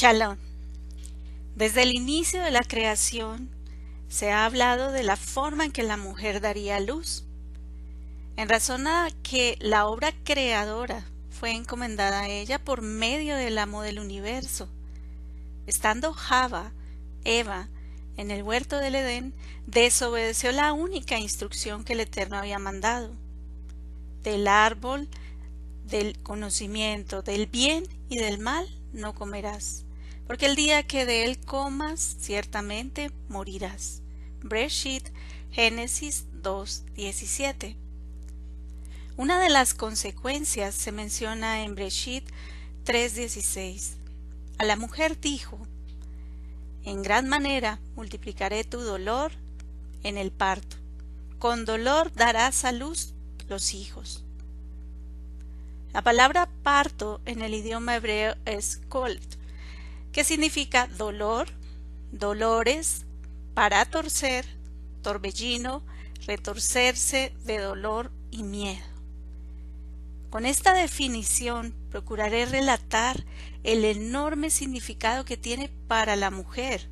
Chalón. Desde el inicio de la creación se ha hablado de la forma en que la mujer daría luz. En razón a que la obra creadora fue encomendada a ella por medio del amo del universo. Estando Java, Eva, en el huerto del Edén, desobedeció la única instrucción que el Eterno había mandado. Del árbol del conocimiento del bien y del mal no comerás, porque el día que de él comas, ciertamente morirás. Breshit, Génesis 2.17. Una de las consecuencias se menciona en Breshit 3.16. A la mujer dijo, en gran manera multiplicaré tu dolor en el parto. Con dolor darás a luz los hijos. La palabra parto en el idioma hebreo es colt, que significa dolor, dolores, para torcer, torbellino, retorcerse de dolor y miedo. Con esta definición procuraré relatar el enorme significado que tiene para la mujer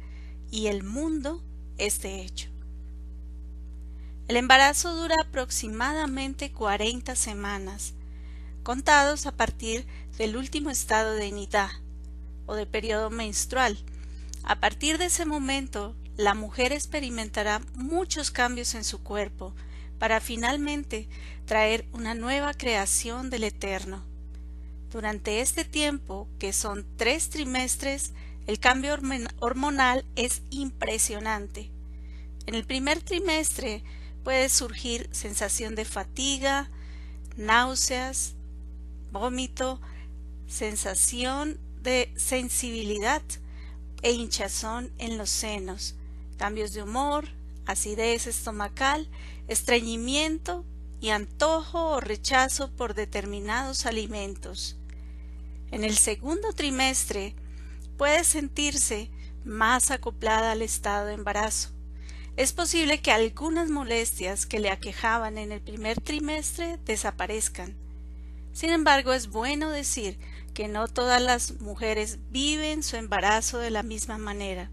y el mundo este hecho. El embarazo dura aproximadamente 40 semanas contados a partir del último estado de nidá o de periodo menstrual. A partir de ese momento, la mujer experimentará muchos cambios en su cuerpo para finalmente traer una nueva creación del Eterno. Durante este tiempo, que son tres trimestres, el cambio hormonal es impresionante. En el primer trimestre puede surgir sensación de fatiga, náuseas, vómito, sensación de sensibilidad e hinchazón en los senos, cambios de humor, acidez estomacal, estreñimiento y antojo o rechazo por determinados alimentos. En el segundo trimestre puede sentirse más acoplada al estado de embarazo. Es posible que algunas molestias que le aquejaban en el primer trimestre desaparezcan sin embargo, es bueno decir que no todas las mujeres viven su embarazo de la misma manera.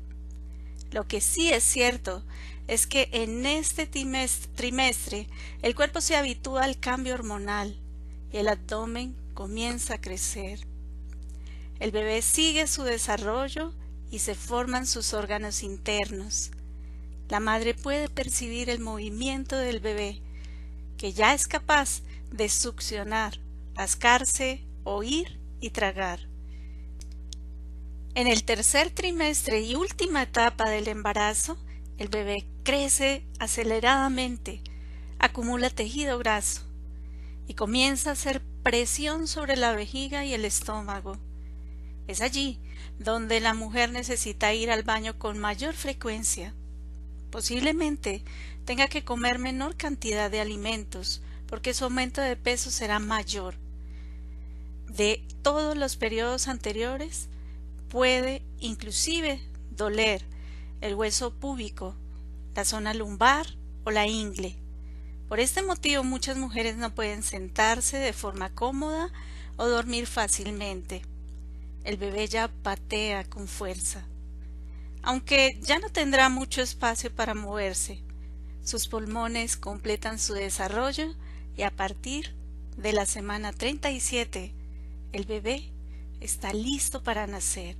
Lo que sí es cierto es que en este trimestre el cuerpo se habitúa al cambio hormonal y el abdomen comienza a crecer. El bebé sigue su desarrollo y se forman sus órganos internos. La madre puede percibir el movimiento del bebé, que ya es capaz de succionar rascarse, oír y tragar. En el tercer trimestre y última etapa del embarazo, el bebé crece aceleradamente, acumula tejido graso y comienza a hacer presión sobre la vejiga y el estómago. Es allí donde la mujer necesita ir al baño con mayor frecuencia. Posiblemente tenga que comer menor cantidad de alimentos porque su aumento de peso será mayor de todos los periodos anteriores puede inclusive doler el hueso púbico, la zona lumbar o la ingle. Por este motivo muchas mujeres no pueden sentarse de forma cómoda o dormir fácilmente. El bebé ya patea con fuerza. Aunque ya no tendrá mucho espacio para moverse, sus pulmones completan su desarrollo y a partir de la semana 37 el bebé está listo para nacer.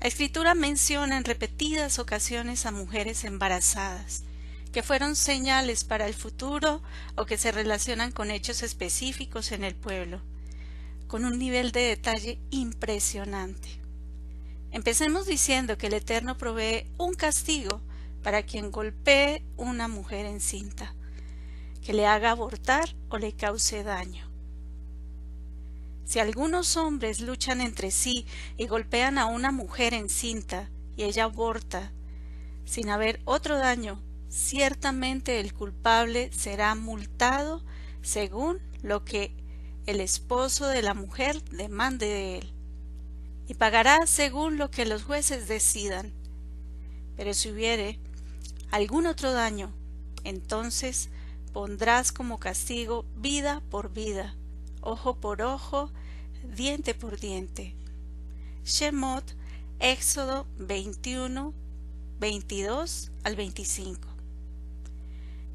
La escritura menciona en repetidas ocasiones a mujeres embarazadas, que fueron señales para el futuro o que se relacionan con hechos específicos en el pueblo, con un nivel de detalle impresionante. Empecemos diciendo que el Eterno provee un castigo para quien golpee una mujer encinta, que le haga abortar o le cause daño. Si algunos hombres luchan entre sí y golpean a una mujer encinta y ella aborta, sin haber otro daño, ciertamente el culpable será multado según lo que el esposo de la mujer demande de él, y pagará según lo que los jueces decidan. Pero si hubiere algún otro daño, entonces pondrás como castigo vida por vida, ojo por ojo, diente por diente. Shemot, Éxodo 21, 22 al 25.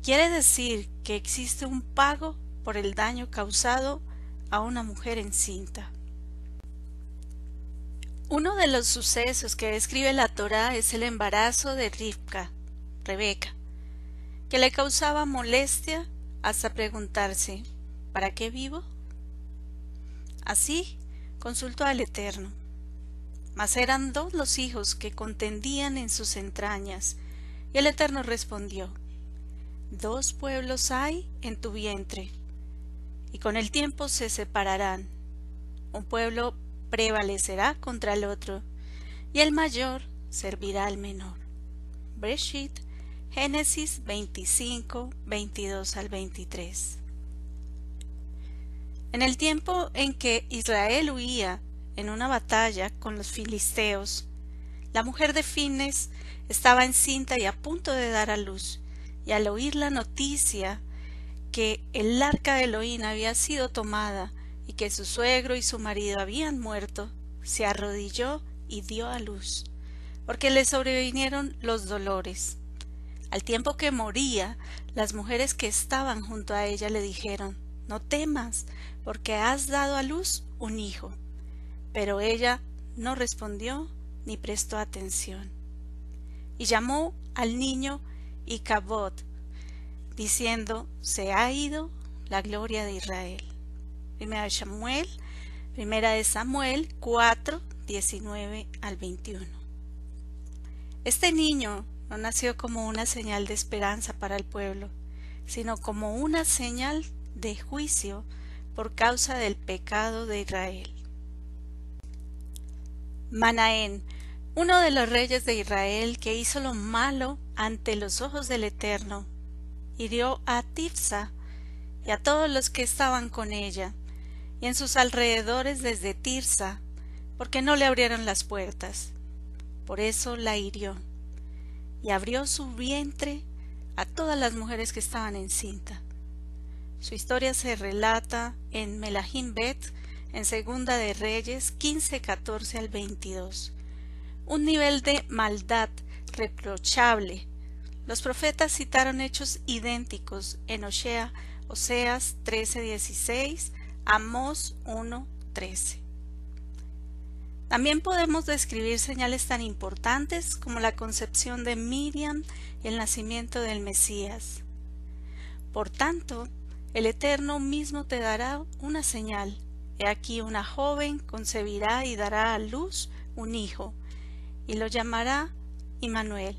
Quiere decir que existe un pago por el daño causado a una mujer encinta. Uno de los sucesos que describe la Torá es el embarazo de Rivka, Rebeca, que le causaba molestia hasta preguntarse ¿para qué vivo? Así consultó al Eterno. Mas eran dos los hijos que contendían en sus entrañas, y el Eterno respondió Dos pueblos hay en tu vientre, y con el tiempo se separarán. Un pueblo prevalecerá contra el otro, y el mayor servirá al menor. Breshit, Génesis 25, 22 al 23. En el tiempo en que Israel huía en una batalla con los filisteos, la mujer de Fines estaba encinta y a punto de dar a luz, y al oír la noticia que el arca de Elohim había sido tomada y que su suegro y su marido habían muerto, se arrodilló y dio a luz, porque le sobrevinieron los dolores. Al tiempo que moría, las mujeres que estaban junto a ella le dijeron, No temas, porque has dado a luz un hijo. Pero ella no respondió ni prestó atención. Y llamó al niño Icabod, diciendo, Se ha ido la gloria de Israel. Primera de Samuel, primera de Samuel 4, 19 al 21. Este niño no nació como una señal de esperanza para el pueblo, sino como una señal de juicio por causa del pecado de Israel. Manaén, uno de los reyes de Israel que hizo lo malo ante los ojos del Eterno, hirió a Tifsa y a todos los que estaban con ella, y en sus alrededores desde Tirsa, porque no le abrieron las puertas. Por eso la hirió, y abrió su vientre a todas las mujeres que estaban encinta. Su historia se relata en Melahim Bet, en Segunda de Reyes 15, 14 al 22. Un nivel de maldad reprochable. Los profetas citaron hechos idénticos en Osea, Oseas 13, 16, Amós 1:13. También podemos describir señales tan importantes como la concepción de Miriam y el nacimiento del Mesías. Por tanto, el Eterno mismo te dará una señal. He aquí una joven concebirá y dará a luz un hijo, y lo llamará Immanuel.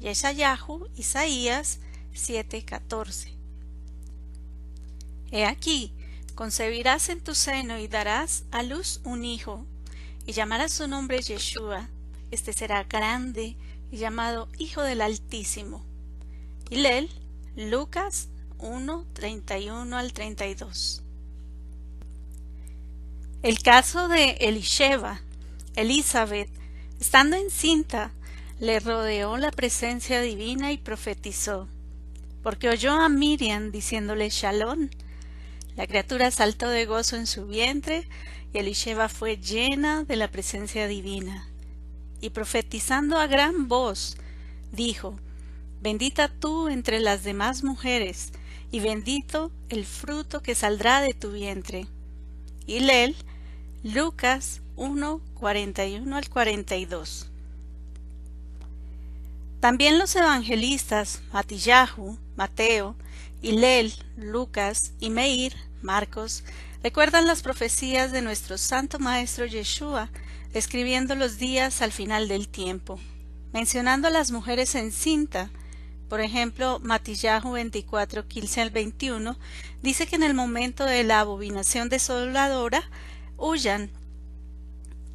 Yeshayahu, Isaías 7:14. He aquí, concebirás en tu seno y darás a luz un hijo, y llamarás su nombre Yeshua. Este será grande y llamado Hijo del Altísimo. Y Lel, Lucas 1, 31 al 32. El caso de Elisheva, Elizabeth, estando encinta, le rodeó la presencia divina y profetizó, porque oyó a Miriam diciéndole Shalom, la criatura saltó de gozo en su vientre y Elisheva fue llena de la presencia divina. Y profetizando a gran voz, dijo, Bendita tú entre las demás mujeres, y bendito el fruto que saldrá de tu vientre. Y Lel, Lucas 1, 41 al 42. También los evangelistas Matillahu, Mateo, Lel, Lucas y Meir Marcos recuerdan las profecías de nuestro Santo Maestro Yeshua, escribiendo los días al final del tiempo, mencionando a las mujeres en cinta. Por ejemplo, Matillahu 24, 15 al 21 dice que en el momento de la abominación desoladora huyan,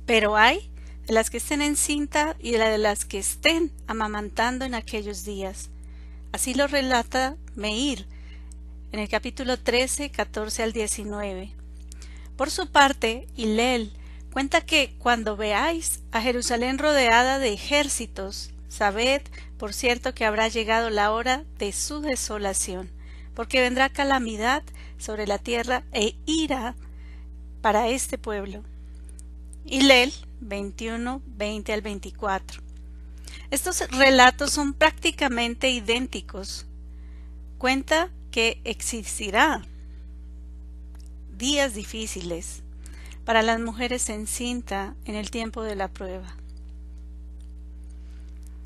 pero hay de las que estén en cinta y de las que estén amamantando en aquellos días. Así lo relata Meir en el capítulo 13, 14 al 19. Por su parte, Hilel cuenta que cuando veáis a Jerusalén rodeada de ejércitos, sabed, por cierto, que habrá llegado la hora de su desolación, porque vendrá calamidad sobre la tierra e ira para este pueblo. Hillel 21, 20 al 24. Estos relatos son prácticamente idénticos. Cuenta que existirá días difíciles para las mujeres en cinta en el tiempo de la prueba.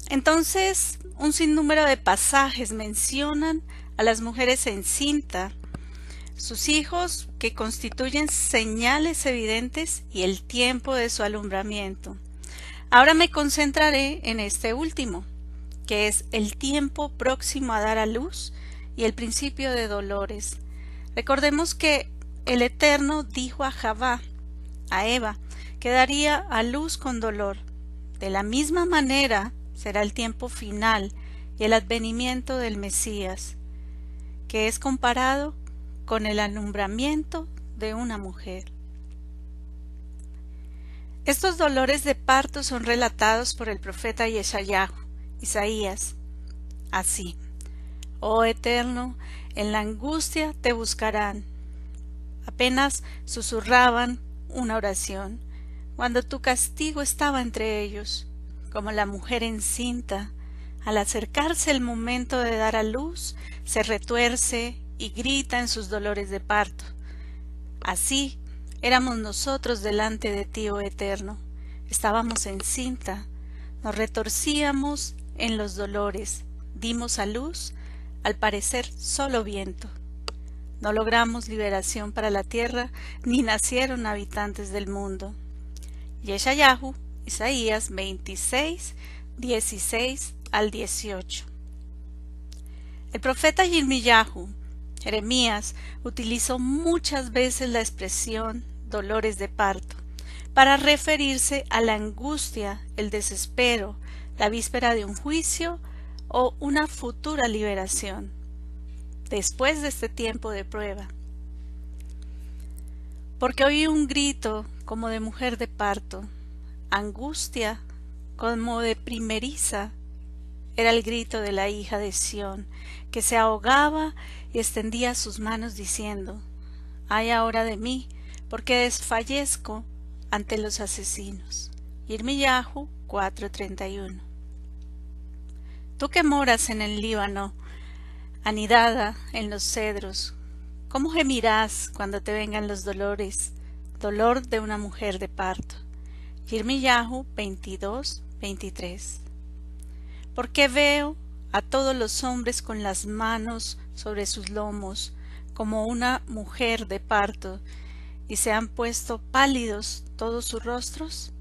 Entonces, un sinnúmero de pasajes mencionan a las mujeres en cinta, sus hijos que constituyen señales evidentes y el tiempo de su alumbramiento. Ahora me concentraré en este último, que es el tiempo próximo a dar a luz y el principio de dolores. Recordemos que el Eterno dijo a Javá, a Eva, que daría a luz con dolor. De la misma manera será el tiempo final y el advenimiento del Mesías, que es comparado con el alumbramiento de una mujer. Estos dolores de parto son relatados por el profeta Yeshayahu, Isaías, así. Oh Eterno, en la angustia te buscarán. Apenas susurraban una oración, cuando tu castigo estaba entre ellos, como la mujer encinta, al acercarse el momento de dar a luz, se retuerce y grita en sus dolores de parto. Así éramos nosotros delante de ti, oh Eterno. Estábamos encinta, nos retorcíamos en los dolores, dimos a luz, al parecer solo viento. No logramos liberación para la tierra, ni nacieron habitantes del mundo. Yeshayahu, Isaías 26, 16 al 18. El profeta Yirmiyahu, Jeremías, utilizó muchas veces la expresión dolores de parto para referirse a la angustia, el desespero, la víspera de un juicio o una futura liberación después de este tiempo de prueba. Porque oí un grito como de mujer de parto, angustia como de primeriza, era el grito de la hija de Sión, que se ahogaba y extendía sus manos diciendo, Ay ahora de mí, porque desfallezco ante los asesinos. Irmiyahu 4:31 Tú que moras en el Líbano, anidada en los cedros, ¿cómo gemirás cuando te vengan los dolores, dolor de una mujer de parto? Yirmiyahu 22, 23. Porque veo a todos los hombres con las manos sobre sus lomos, como una mujer de parto, y se han puesto pálidos todos sus rostros?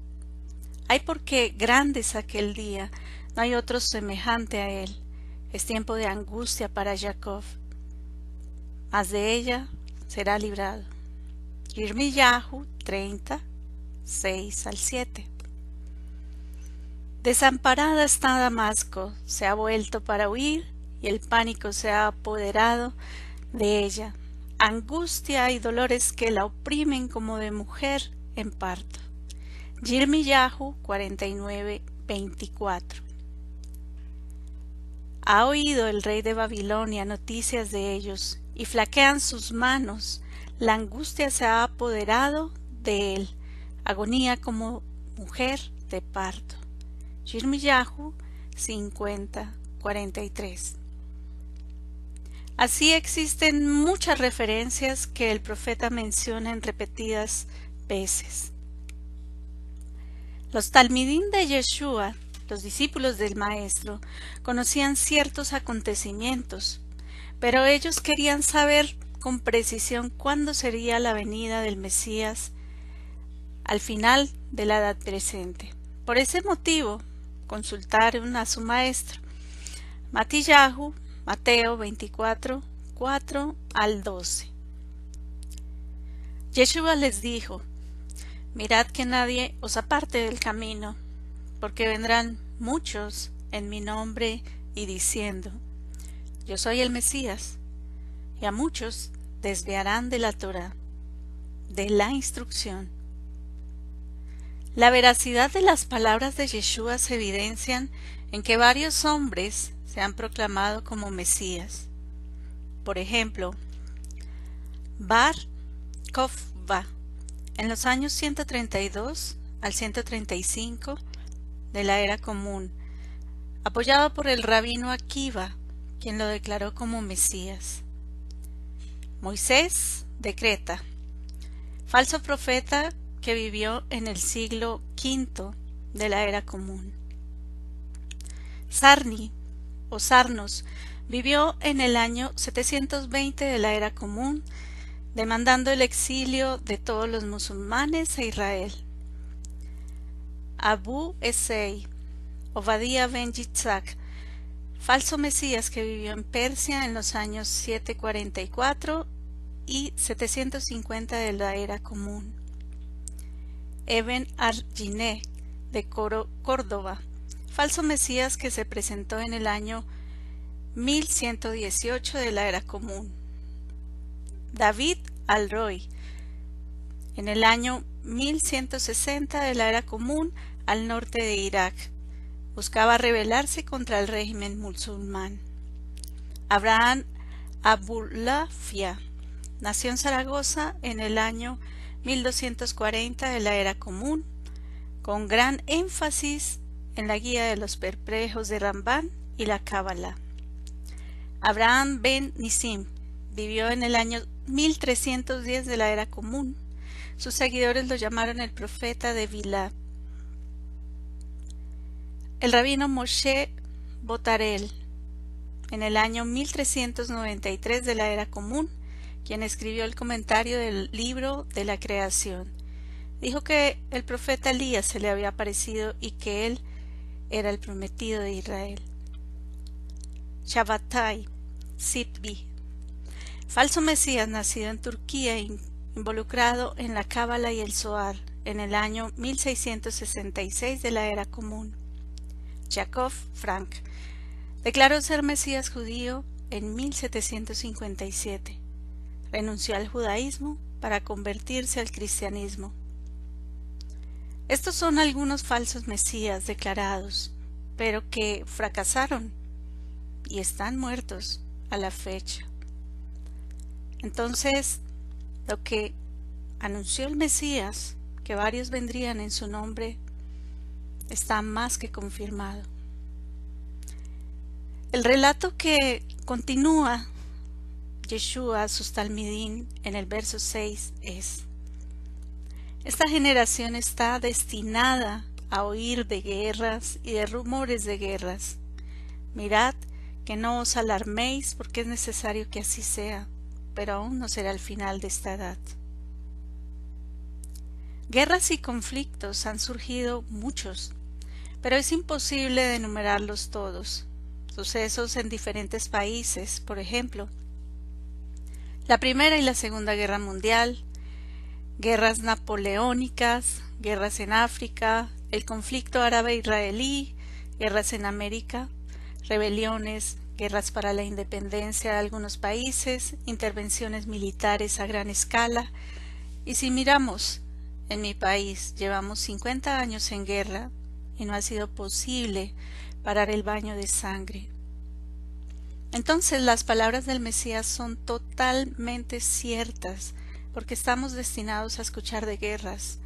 Hay porque grande es aquel día, no hay otro semejante a él es tiempo de angustia para Jacob, mas de ella será librado. Irmiyahu 30, 6 al 7. Desamparada está Damasco, se ha vuelto para huir y el pánico se ha apoderado de ella. Angustia y dolores que la oprimen como de mujer en parto. Yirmiyahu 49, 24. Ha oído el rey de Babilonia noticias de ellos, y flaquean sus manos, la angustia se ha apoderado de él, agonía como mujer de parto. Yirmiyahu 50, 43. Así existen muchas referencias que el profeta menciona en repetidas veces. Los talmidín de Yeshua los discípulos del Maestro conocían ciertos acontecimientos, pero ellos querían saber con precisión cuándo sería la venida del Mesías al final de la edad presente. Por ese motivo, consultaron a su maestro. Matillahu, Mateo 24, 4 al 12. Yeshua les dijo, Mirad que nadie os aparte del camino porque vendrán muchos en mi nombre y diciendo, Yo soy el Mesías, y a muchos desviarán de la Torah, de la instrucción. La veracidad de las palabras de Yeshua se evidencian en que varios hombres se han proclamado como Mesías. Por ejemplo, Bar Kofba, en los años 132 al 135 de la era común, apoyado por el rabino Akiva, quien lo declaró como Mesías. Moisés decreta, falso profeta que vivió en el siglo V de la era común. Sarni o Sarnos vivió en el año 720 de la era común, demandando el exilio de todos los musulmanes a Israel. Abu Esei, Obadiah ben Yitzhak, falso mesías que vivió en Persia en los años 744 y 750 de la era común. Eben Arginé de Córdoba, falso mesías que se presentó en el año 1118 de la era común. David al-Roy, en el año 1160 de la era común al norte de Irak, buscaba rebelarse contra el régimen musulmán. Abraham Abulafia nació en Zaragoza en el año 1240 de la era común, con gran énfasis en la guía de los perplejos de Rambán y la Cábala. Abraham ben Nisim vivió en el año 1310 de la era común. Sus seguidores lo llamaron el profeta de Vilá. El rabino Moshe Botarel, en el año 1393 de la era común, quien escribió el comentario del libro de la creación, dijo que el profeta Elías se le había aparecido y que él era el prometido de Israel. Shabbatai, Sitbi, falso mesías nacido en Turquía involucrado en la Cábala y el Zohar en el año 1666 de la era común. Jacob Frank declaró ser Mesías judío en 1757. Renunció al judaísmo para convertirse al cristianismo. Estos son algunos falsos Mesías declarados, pero que fracasaron y están muertos a la fecha. Entonces, lo que anunció el Mesías, que varios vendrían en su nombre, está más que confirmado. El relato que continúa Yeshua sus talmidín en el verso 6 es Esta generación está destinada a oír de guerras y de rumores de guerras. Mirad que no os alarméis porque es necesario que así sea, pero aún no será el final de esta edad. Guerras y conflictos han surgido muchos, pero es imposible de enumerarlos todos. Sucesos en diferentes países, por ejemplo, la Primera y la Segunda Guerra Mundial, guerras napoleónicas, guerras en África, el conflicto árabe-israelí, guerras en América, rebeliones, guerras para la independencia de algunos países, intervenciones militares a gran escala. Y si miramos, en mi país llevamos 50 años en guerra y no ha sido posible parar el baño de sangre. Entonces las palabras del Mesías son totalmente ciertas, porque estamos destinados a escuchar de guerras.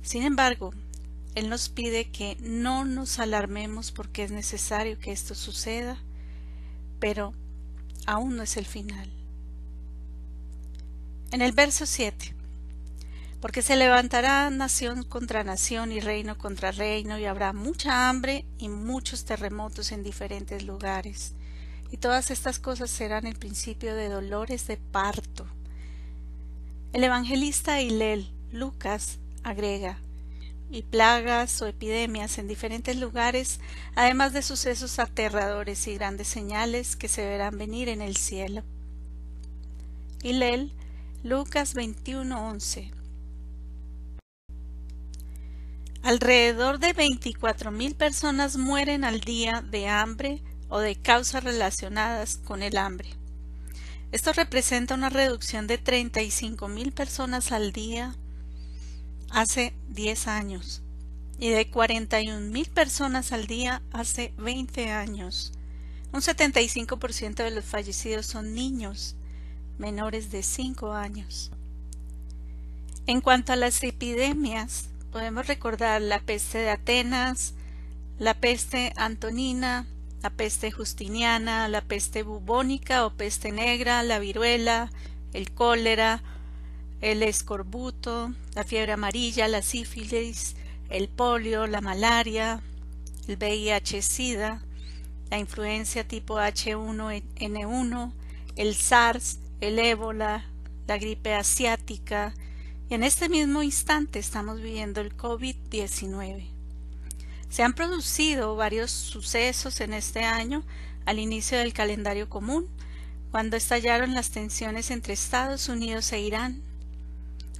Sin embargo, Él nos pide que no nos alarmemos porque es necesario que esto suceda, pero aún no es el final. En el verso 7, porque se levantará nación contra nación y reino contra reino y habrá mucha hambre y muchos terremotos en diferentes lugares. Y todas estas cosas serán el principio de dolores de parto. El evangelista Hilel, Lucas, agrega, y plagas o epidemias en diferentes lugares, además de sucesos aterradores y grandes señales que se verán venir en el cielo. Hilel, Lucas 21:11 Alrededor de 24.000 personas mueren al día de hambre o de causas relacionadas con el hambre. Esto representa una reducción de 35.000 personas al día hace 10 años y de 41.000 personas al día hace 20 años. Un 75% de los fallecidos son niños menores de 5 años. En cuanto a las epidemias, podemos recordar la peste de Atenas, la peste antonina, la peste justiniana, la peste bubónica o peste negra, la viruela, el cólera, el escorbuto, la fiebre amarilla, la sífilis, el polio, la malaria, el VIH-Sida, la influencia tipo H1N1, el SARS, el ébola, la gripe asiática, y en este mismo instante estamos viviendo el COVID-19. Se han producido varios sucesos en este año al inicio del calendario común, cuando estallaron las tensiones entre Estados Unidos e Irán.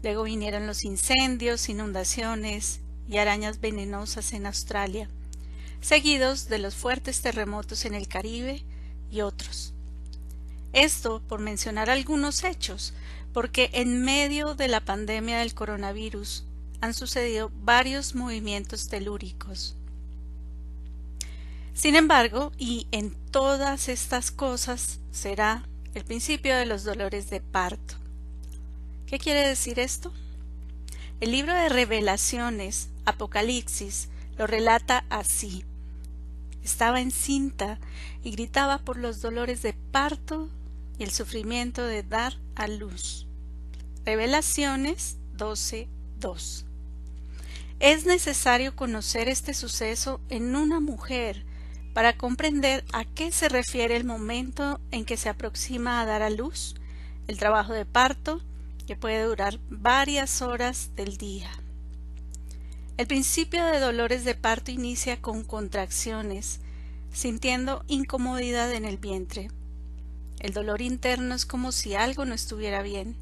Luego vinieron los incendios, inundaciones y arañas venenosas en Australia, seguidos de los fuertes terremotos en el Caribe y otros. Esto por mencionar algunos hechos, porque en medio de la pandemia del coronavirus han sucedido varios movimientos telúricos. Sin embargo, y en todas estas cosas será el principio de los dolores de parto. ¿Qué quiere decir esto? El libro de revelaciones, Apocalipsis, lo relata así. Estaba encinta y gritaba por los dolores de parto y el sufrimiento de dar a luz. Revelaciones 12.2. Es necesario conocer este suceso en una mujer para comprender a qué se refiere el momento en que se aproxima a dar a luz, el trabajo de parto, que puede durar varias horas del día. El principio de dolores de parto inicia con contracciones, sintiendo incomodidad en el vientre. El dolor interno es como si algo no estuviera bien.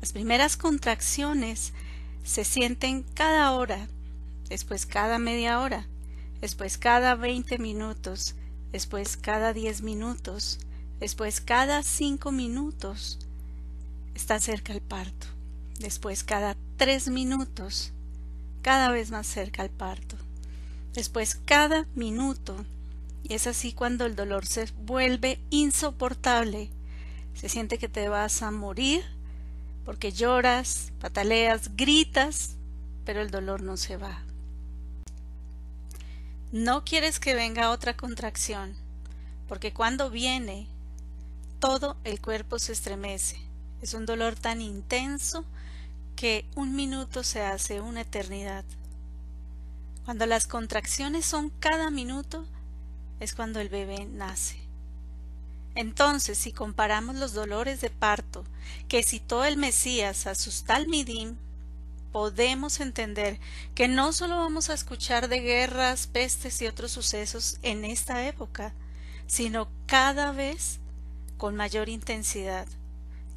Las primeras contracciones se sienten cada hora, después cada media hora, después cada 20 minutos, después cada 10 minutos, después cada 5 minutos. Está cerca el parto. Después cada 3 minutos, cada vez más cerca el parto. Después cada minuto. Y es así cuando el dolor se vuelve insoportable. Se siente que te vas a morir porque lloras, pataleas, gritas, pero el dolor no se va. No quieres que venga otra contracción, porque cuando viene, todo el cuerpo se estremece. Es un dolor tan intenso que un minuto se hace una eternidad. Cuando las contracciones son cada minuto, es cuando el bebé nace. Entonces, si comparamos los dolores de parto que citó el Mesías a sus talmidim, podemos entender que no solo vamos a escuchar de guerras, pestes y otros sucesos en esta época, sino cada vez con mayor intensidad,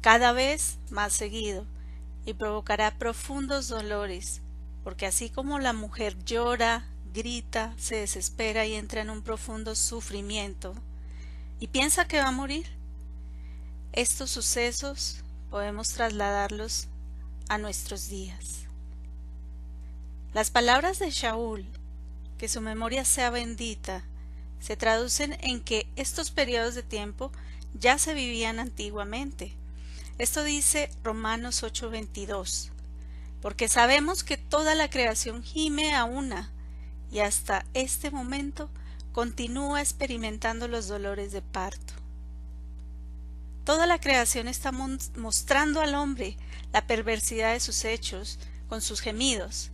cada vez más seguido, y provocará profundos dolores, porque así como la mujer llora, grita, se desespera y entra en un profundo sufrimiento, y piensa que va a morir, estos sucesos podemos trasladarlos a nuestros días. Las palabras de Shaul, que su memoria sea bendita, se traducen en que estos periodos de tiempo ya se vivían antiguamente. Esto dice Romanos 8:22, porque sabemos que toda la creación gime a una y hasta este momento continúa experimentando los dolores de parto. Toda la creación está mostrando al hombre la perversidad de sus hechos con sus gemidos,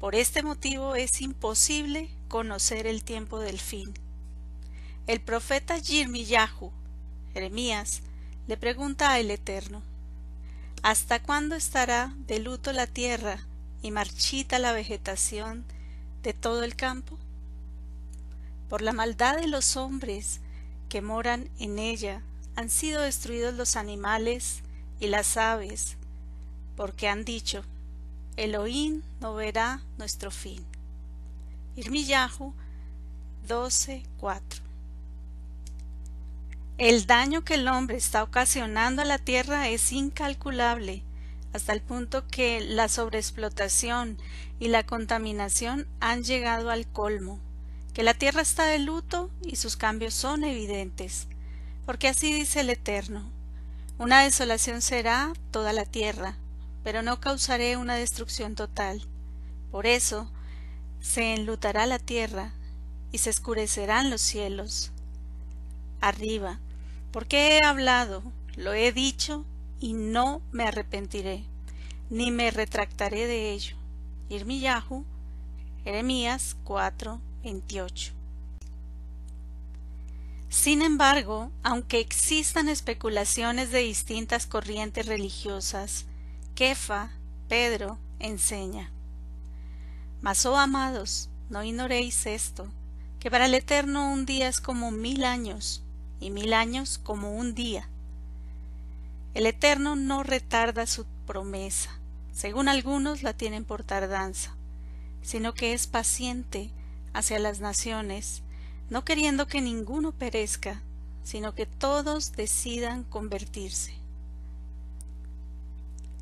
por este motivo es imposible conocer el tiempo del fin. El profeta Yirmiyahu, Jeremías, le pregunta al Eterno, ¿Hasta cuándo estará de luto la tierra y marchita la vegetación de todo el campo? Por la maldad de los hombres que moran en ella han sido destruidos los animales y las aves, porque han dicho, Elohim no verá nuestro fin. Irmiyahu 12:4 El daño que el hombre está ocasionando a la tierra es incalculable, hasta el punto que la sobreexplotación y la contaminación han llegado al colmo, que la tierra está de luto y sus cambios son evidentes, porque así dice el Eterno, una desolación será toda la tierra, pero no causaré una destrucción total. Por eso se enlutará la tierra y se escurecerán los cielos. Arriba, porque he hablado, lo he dicho y no me arrepentiré, ni me retractaré de ello. Irmiyahu, Jeremías 4, 28. Sin embargo, aunque existan especulaciones de distintas corrientes religiosas, Kefa, Pedro, enseña. Mas, oh amados, no ignoréis esto, que para el Eterno un día es como mil años, y mil años como un día. El Eterno no retarda su promesa, según algunos la tienen por tardanza, sino que es paciente hacia las naciones, no queriendo que ninguno perezca, sino que todos decidan convertirse.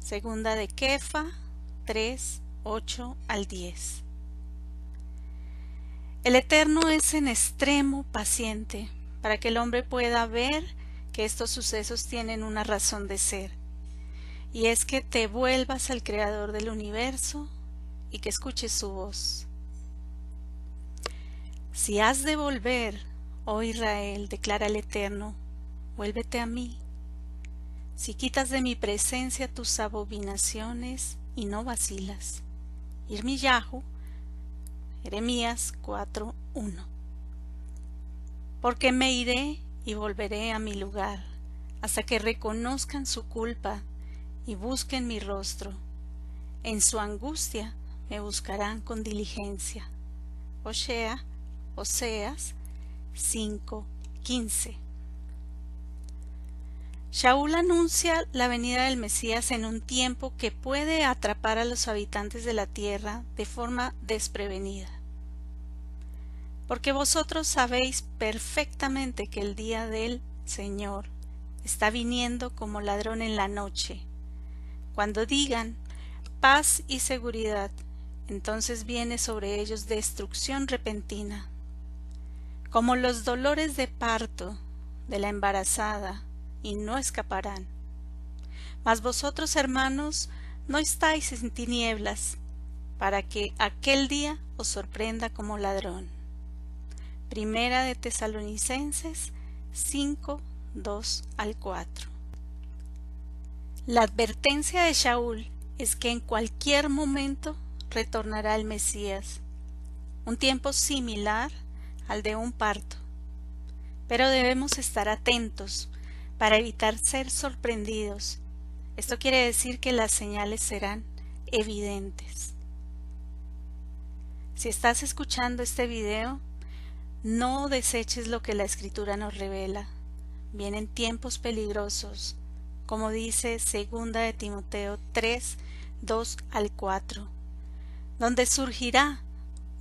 Segunda de Kefa 3, 8 al 10. El Eterno es en extremo paciente para que el hombre pueda ver que estos sucesos tienen una razón de ser, y es que te vuelvas al Creador del universo y que escuches su voz. Si has de volver, oh Israel, declara el Eterno, vuélvete a mí. Si quitas de mi presencia tus abominaciones y no vacilas. Irmiyahu, Jeremías 4.1 Porque me iré y volveré a mi lugar, hasta que reconozcan su culpa y busquen mi rostro. En su angustia me buscarán con diligencia. Osea Oseas 5:15. Shaul anuncia la venida del Mesías en un tiempo que puede atrapar a los habitantes de la tierra de forma desprevenida. Porque vosotros sabéis perfectamente que el día del Señor está viniendo como ladrón en la noche. Cuando digan paz y seguridad, entonces viene sobre ellos destrucción repentina como los dolores de parto de la embarazada, y no escaparán. Mas vosotros, hermanos, no estáis en tinieblas, para que aquel día os sorprenda como ladrón. Primera de Tesalonicenses 5, 2 al 4. La advertencia de Shaul es que en cualquier momento retornará el Mesías, un tiempo similar al de un parto. Pero debemos estar atentos para evitar ser sorprendidos. Esto quiere decir que las señales serán evidentes. Si estás escuchando este video, no deseches lo que la escritura nos revela. Vienen tiempos peligrosos, como dice segunda de Timoteo 3, 2 al 4, donde surgirá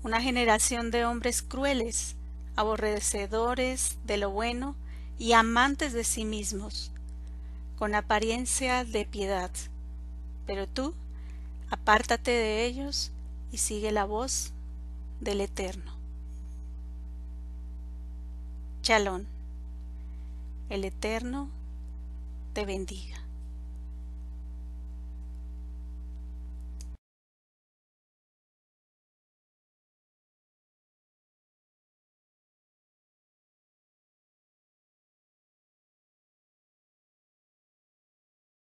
una generación de hombres crueles, aborrecedores de lo bueno y amantes de sí mismos, con apariencia de piedad. Pero tú, apártate de ellos y sigue la voz del Eterno. Chalón, el Eterno te bendiga.